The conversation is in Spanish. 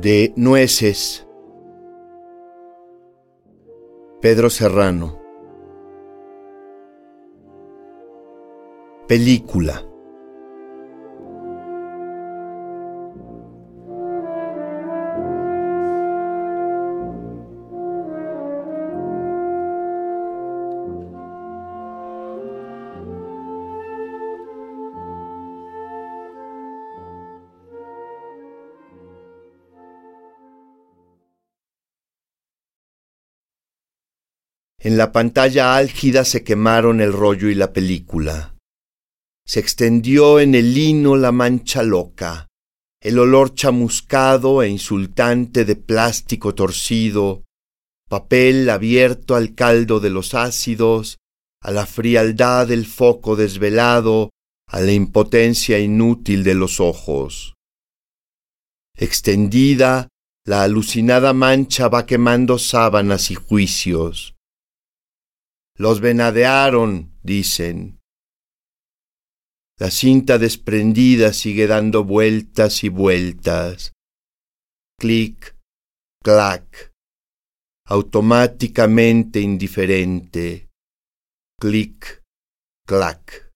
de Nueces. Pedro Serrano. Película. En la pantalla álgida se quemaron el rollo y la película. Se extendió en el lino la mancha loca, el olor chamuscado e insultante de plástico torcido, papel abierto al caldo de los ácidos, a la frialdad del foco desvelado, a la impotencia inútil de los ojos. Extendida, la alucinada mancha va quemando sábanas y juicios. Los venadearon, dicen. La cinta desprendida sigue dando vueltas y vueltas. Clic, clac, automáticamente indiferente. Clic, clac.